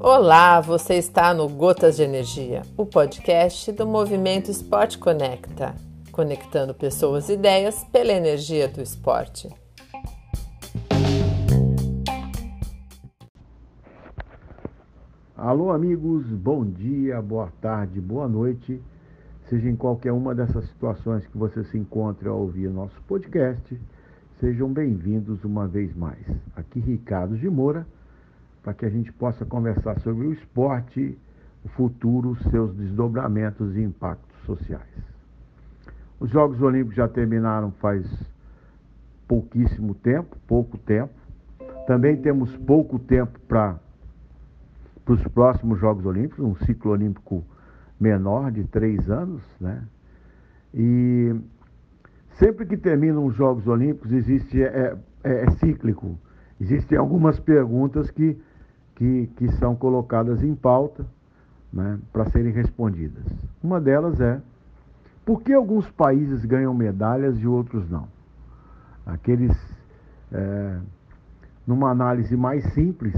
Olá, você está no Gotas de Energia, o podcast do Movimento Esporte Conecta, conectando pessoas e ideias pela energia do esporte. Alô, amigos, bom dia, boa tarde, boa noite. Seja em qualquer uma dessas situações que você se encontre ao ouvir nosso podcast, sejam bem-vindos uma vez mais. Aqui Ricardo de Moura para que a gente possa conversar sobre o esporte, o futuro, seus desdobramentos e impactos sociais. Os Jogos Olímpicos já terminaram faz pouquíssimo tempo, pouco tempo. Também temos pouco tempo para os próximos Jogos Olímpicos, um ciclo olímpico menor de três anos, né? E sempre que terminam os Jogos Olímpicos existe é, é, é cíclico. Existem algumas perguntas que que, que são colocadas em pauta né, para serem respondidas. Uma delas é por que alguns países ganham medalhas e outros não? Aqueles, é, numa análise mais simples,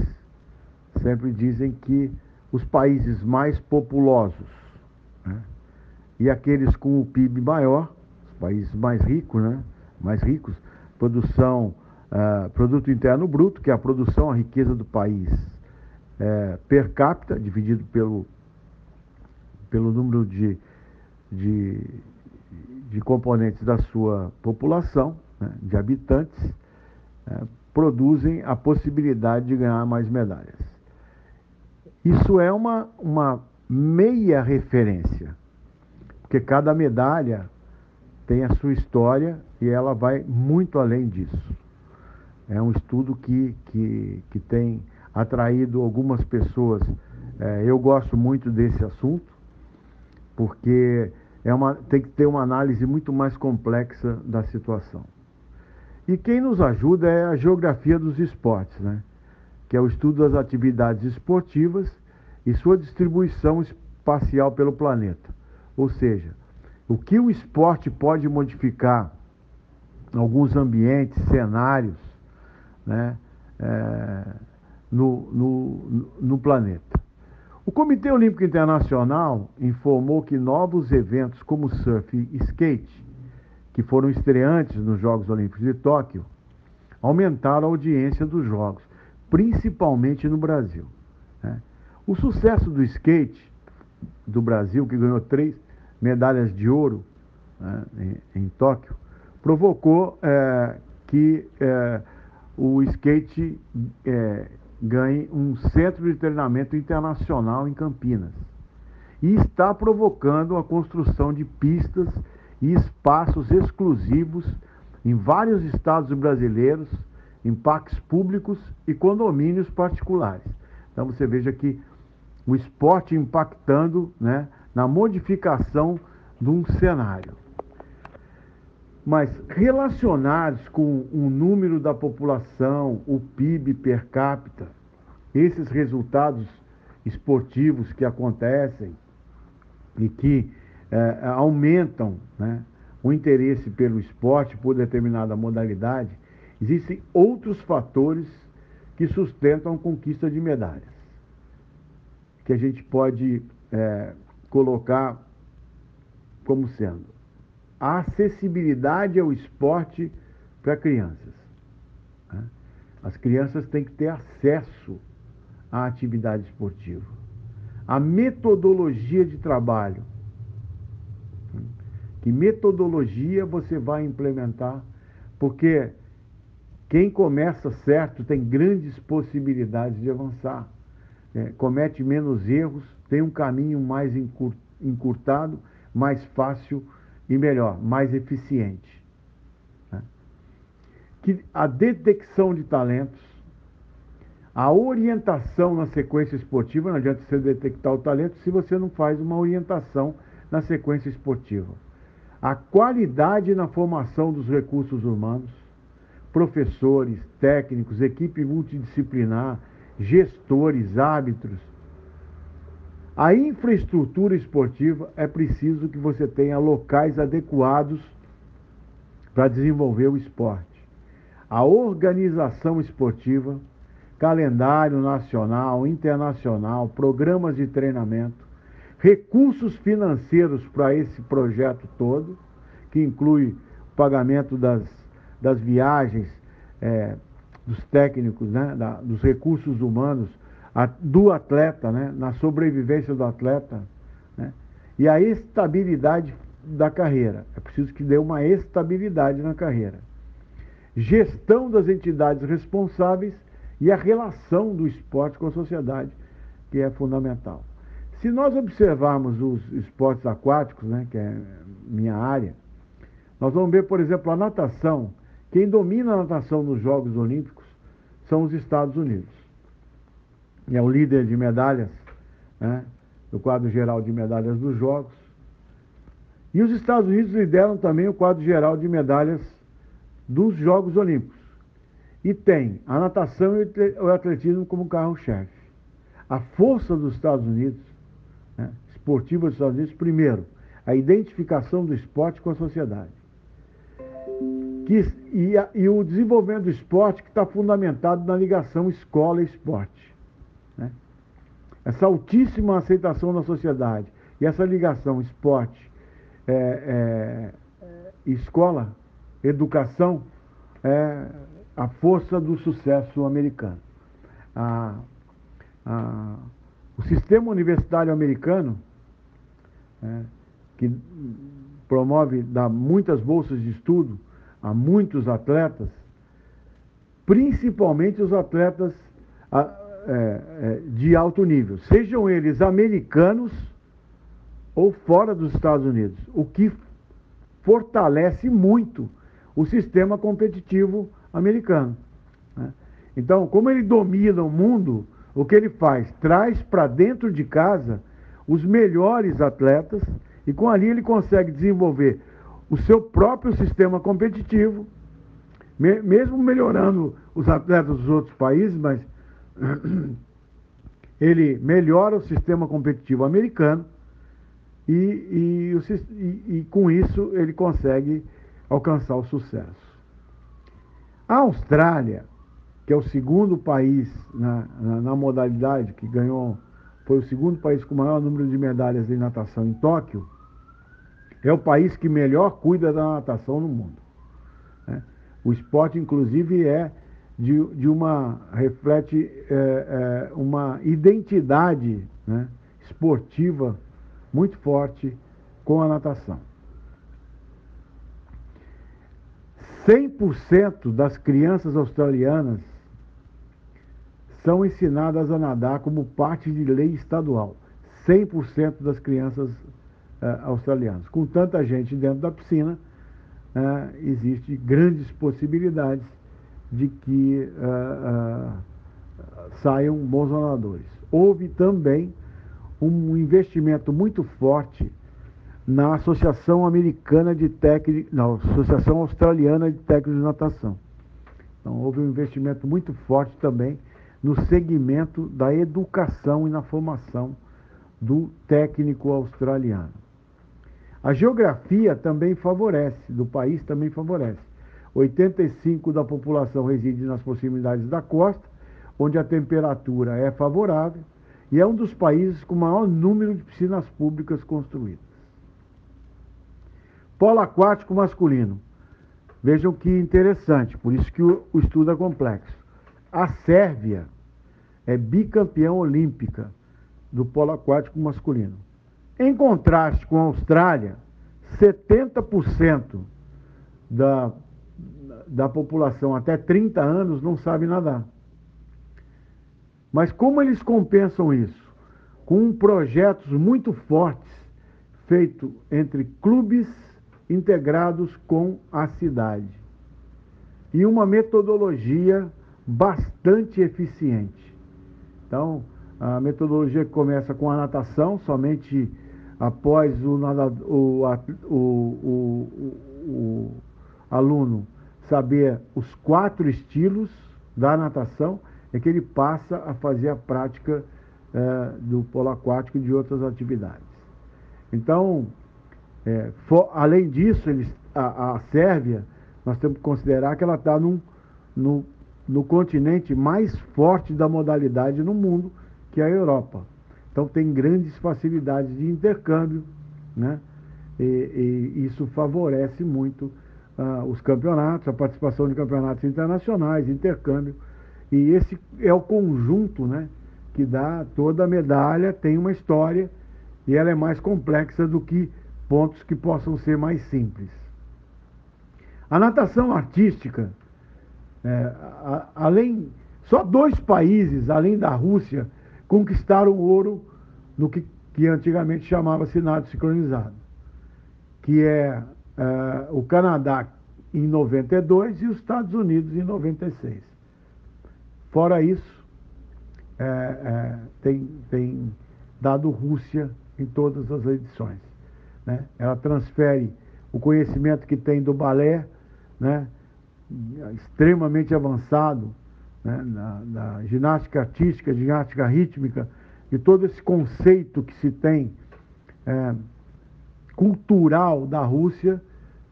sempre dizem que os países mais populosos né, e aqueles com o PIB maior, países mais ricos, né, mais ricos, produção, uh, produto interno bruto, que é a produção, a riqueza do país, é, per capita, dividido pelo, pelo número de, de, de componentes da sua população, né, de habitantes, é, produzem a possibilidade de ganhar mais medalhas. Isso é uma, uma meia referência, porque cada medalha tem a sua história e ela vai muito além disso. É um estudo que, que, que tem atraído algumas pessoas. É, eu gosto muito desse assunto, porque é uma, tem que ter uma análise muito mais complexa da situação. E quem nos ajuda é a geografia dos esportes, né? que é o estudo das atividades esportivas e sua distribuição espacial pelo planeta. Ou seja, o que o esporte pode modificar alguns ambientes, cenários, né? É, no, no, no planeta. O Comitê Olímpico Internacional informou que novos eventos como surf e skate, que foram estreantes nos Jogos Olímpicos de Tóquio, aumentaram a audiência dos Jogos, principalmente no Brasil. Né? O sucesso do skate do Brasil, que ganhou três medalhas de ouro né, em, em, Tóquio, provocou é, que é, o skate é, ganhe um centro de treinamento internacional em Campinas. E está provocando a construção de pistas e espaços exclusivos em vários estados brasileiros, em parques públicos e condomínios particulares. Então você veja que o esporte impactando né, na modificação de um cenário. Mas relacionados com o número da população, o PIB per capita, esses resultados esportivos que acontecem e que é, aumentam né, o interesse pelo esporte por determinada modalidade, existem outros fatores que sustentam a conquista de medalhas, que a gente pode é, colocar como sendo a acessibilidade ao esporte para crianças. Né? As crianças têm que ter acesso à atividade esportiva. A metodologia de trabalho. Que metodologia você vai implementar? Porque quem começa certo tem grandes possibilidades de avançar. É, comete menos erros, tem um caminho mais encurtado, mais fácil e melhor, mais eficiente. Né? Que a detecção de talentos, a orientação na sequência esportiva, não adianta você detectar o talento se você não faz uma orientação na sequência esportiva. A qualidade na formação dos recursos humanos, professores, técnicos, equipe multidisciplinar, gestores, árbitros, a infraestrutura esportiva é preciso que você tenha locais adequados para desenvolver o esporte. a organização esportiva, calendário nacional, internacional, programas de treinamento, recursos financeiros para esse projeto todo, que inclui o pagamento das, das viagens, é, dos técnicos, né, da, dos recursos humanos, do atleta, né, na sobrevivência do atleta, né, e a estabilidade da carreira. É preciso que dê uma estabilidade na carreira. Gestão das entidades responsáveis e a relação do esporte com a sociedade, que é fundamental. Se nós observarmos os esportes aquáticos, né, que é minha área, nós vamos ver, por exemplo, a natação. Quem domina a natação nos Jogos Olímpicos são os Estados Unidos. E é o líder de medalhas, né, do quadro geral de medalhas dos Jogos. E os Estados Unidos lideram também o quadro geral de medalhas dos Jogos Olímpicos. E tem a natação e o atletismo como carro-chefe. A força dos Estados Unidos, né, esportiva dos Estados Unidos, primeiro, a identificação do esporte com a sociedade. Que, e, e, o desenvolvimento do esporte que está fundamentado na ligação escola-esporte. Né? Essa altíssima aceitação na sociedade e essa ligação esporte é, é, escola, educação, é a força do sucesso americano. A, a, o sistema universitário americano, é, que promove, dá muitas bolsas de estudo a muitos atletas, principalmente os atletas a, é, é, de alto nível, sejam eles americanos ou fora dos Estados Unidos, o que fortalece muito o sistema competitivo americano. Né? Então, como ele domina o mundo, o que ele faz? Traz para dentro de casa os melhores atletas e com ali ele consegue desenvolver o seu próprio sistema competitivo, mesmo melhorando os atletas dos outros países, mas ele melhora o sistema competitivo americano e, e, e, e com isso ele consegue alcançar o sucesso. A Austrália, que é o segundo país na, na, na, modalidade, que ganhou, foi o segundo país com o maior número de medalhas de natação em Tóquio, é o país que melhor cuida da natação no mundo. Né? O esporte, inclusive, é de, de uma reflete é, é, uma identidade né, esportiva muito forte com a natação. 100% das crianças australianas são ensinadas a nadar como parte de lei estadual. 100% das crianças uh, australianas. Com tanta gente dentro da piscina, uh, existe grandes possibilidades de que uh, saiam bons nadadores. Houve também um investimento muito forte na Associação Americana de Técnicos, na Associação Australiana de Técnicos de Natação. Então houve um investimento muito forte também no segmento da educação e na formação do técnico australiano. A geografia também favorece, do país também favorece. 85% da população reside nas proximidades da costa, onde a temperatura é favorável, e é um dos países com maior número de piscinas públicas construídas. Polo aquático masculino. Vejam que interessante, por isso que o, estudo é complexo. A Sérvia é bicampeã olímpica do polo aquático masculino. Em contraste com a Austrália, 70% da, da população até 30 anos não sabe nadar. Mas como eles compensam isso? Com projetos muito fortes feitos entre clubes integrados com a cidade. E uma metodologia bastante eficiente. Então, a metodologia começa com a natação, somente após o, o, o, o, o aluno saber os quatro estilos da natação, é que ele passa a fazer a prática é, do polo aquático e de outras atividades. Então, é, for, além disso, eles, a, a, Sérvia, nós temos que considerar que ela está no, no continente mais forte da modalidade no mundo, que é a Europa. Então tem grandes facilidades de intercâmbio, né? E, e isso favorece muito uh, os campeonatos, a participação de campeonatos internacionais, intercâmbio. E esse é o conjunto, né? Que dá toda a medalha, tem uma história e ela é mais complexa do que pontos que possam ser mais simples. A natação artística, é, a, além, só dois países, além da Rússia, conquistaram ouro no que, que antigamente chamava-se nado sincronizado, que é, é o Canadá em 92 e os Estados Unidos em 96. Fora isso, é, é, tem, tem dado Rússia em todas as edições. Né? Ela transfere o conhecimento que tem do balé, né? extremamente avançado, né? na, na ginástica artística, ginástica rítmica, e todo esse conceito que se tem é, cultural da Rússia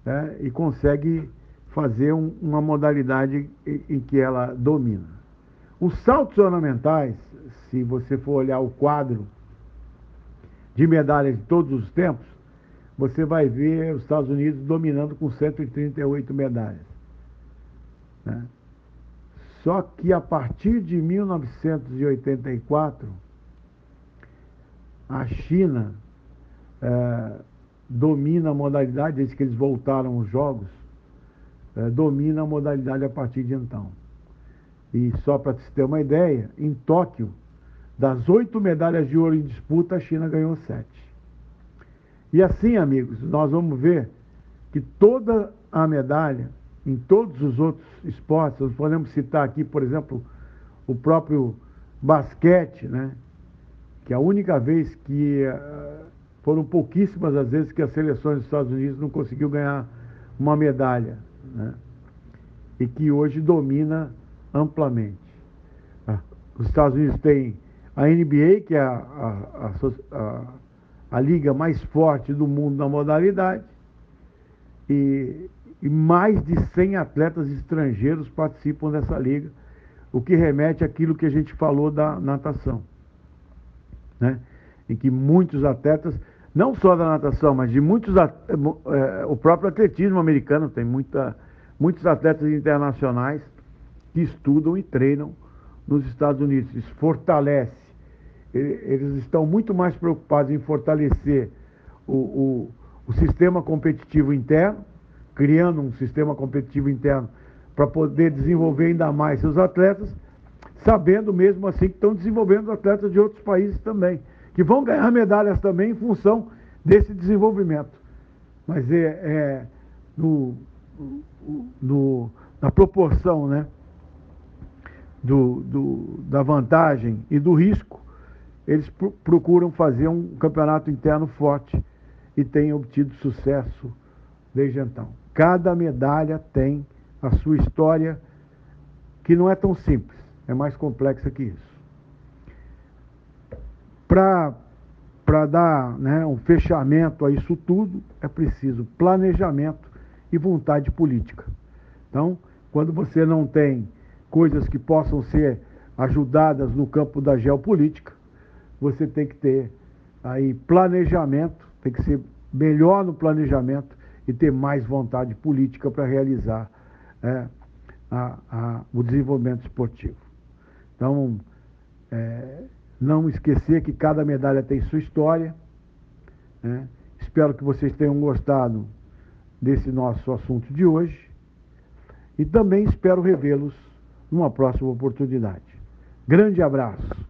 né? e consegue fazer um, uma modalidade em, em que ela domina. Os saltos ornamentais, se você for olhar o quadro de medalhas de todos os tempos, você vai ver os Estados Unidos dominando com 138 medalhas. Né? Só que a partir de 1984, a China é, domina a modalidade, desde que eles voltaram os jogos, é, domina a modalidade a partir de então. E só para se ter uma ideia, em Tóquio, das oito medalhas de ouro em disputa, a China ganhou sete. E assim, amigos, nós vamos ver que toda a medalha, em todos os outros esportes, nós podemos citar aqui, por exemplo, o próprio basquete, né? que a única vez que foram pouquíssimas as vezes que as seleções dos Estados Unidos não conseguiu ganhar uma medalha, né? e que hoje domina amplamente. Ah, os Estados Unidos têm a NBA, que é a, a, a, a, liga mais forte do mundo na modalidade, e, e mais de 100 atletas estrangeiros participam dessa liga, o que remete àquilo que a gente falou da natação. Né? Em que muitos atletas, não só da natação, mas de muitos é, o próprio atletismo americano tem muita, muitos atletas internacionais que estudam e treinam nos Estados Unidos. Isso fortalece eles estão muito mais preocupados em fortalecer o, o, o sistema competitivo interno, criando um sistema competitivo interno para poder desenvolver ainda mais seus atletas, sabendo mesmo assim que estão desenvolvendo atletas de outros países também, que vão ganhar medalhas também em função desse desenvolvimento. Mas é, é no, no, na proporção né, do, do, da vantagem e do risco, eles procuram fazer um campeonato interno forte e têm obtido sucesso desde então. Cada medalha tem a sua história, que não é tão simples, é mais complexa que isso. Para dar né, um fechamento a isso tudo, é preciso planejamento e vontade política. Então, quando você não tem coisas que possam ser ajudadas no campo da geopolítica, você tem que ter aí planejamento, tem que ser melhor no planejamento e ter mais vontade política para realizar é, a, a, o desenvolvimento esportivo. Então, é, não esquecer que cada medalha tem sua história. Né? Espero que vocês tenham gostado desse nosso assunto de hoje. E também espero revê-los numa próxima oportunidade. Grande abraço.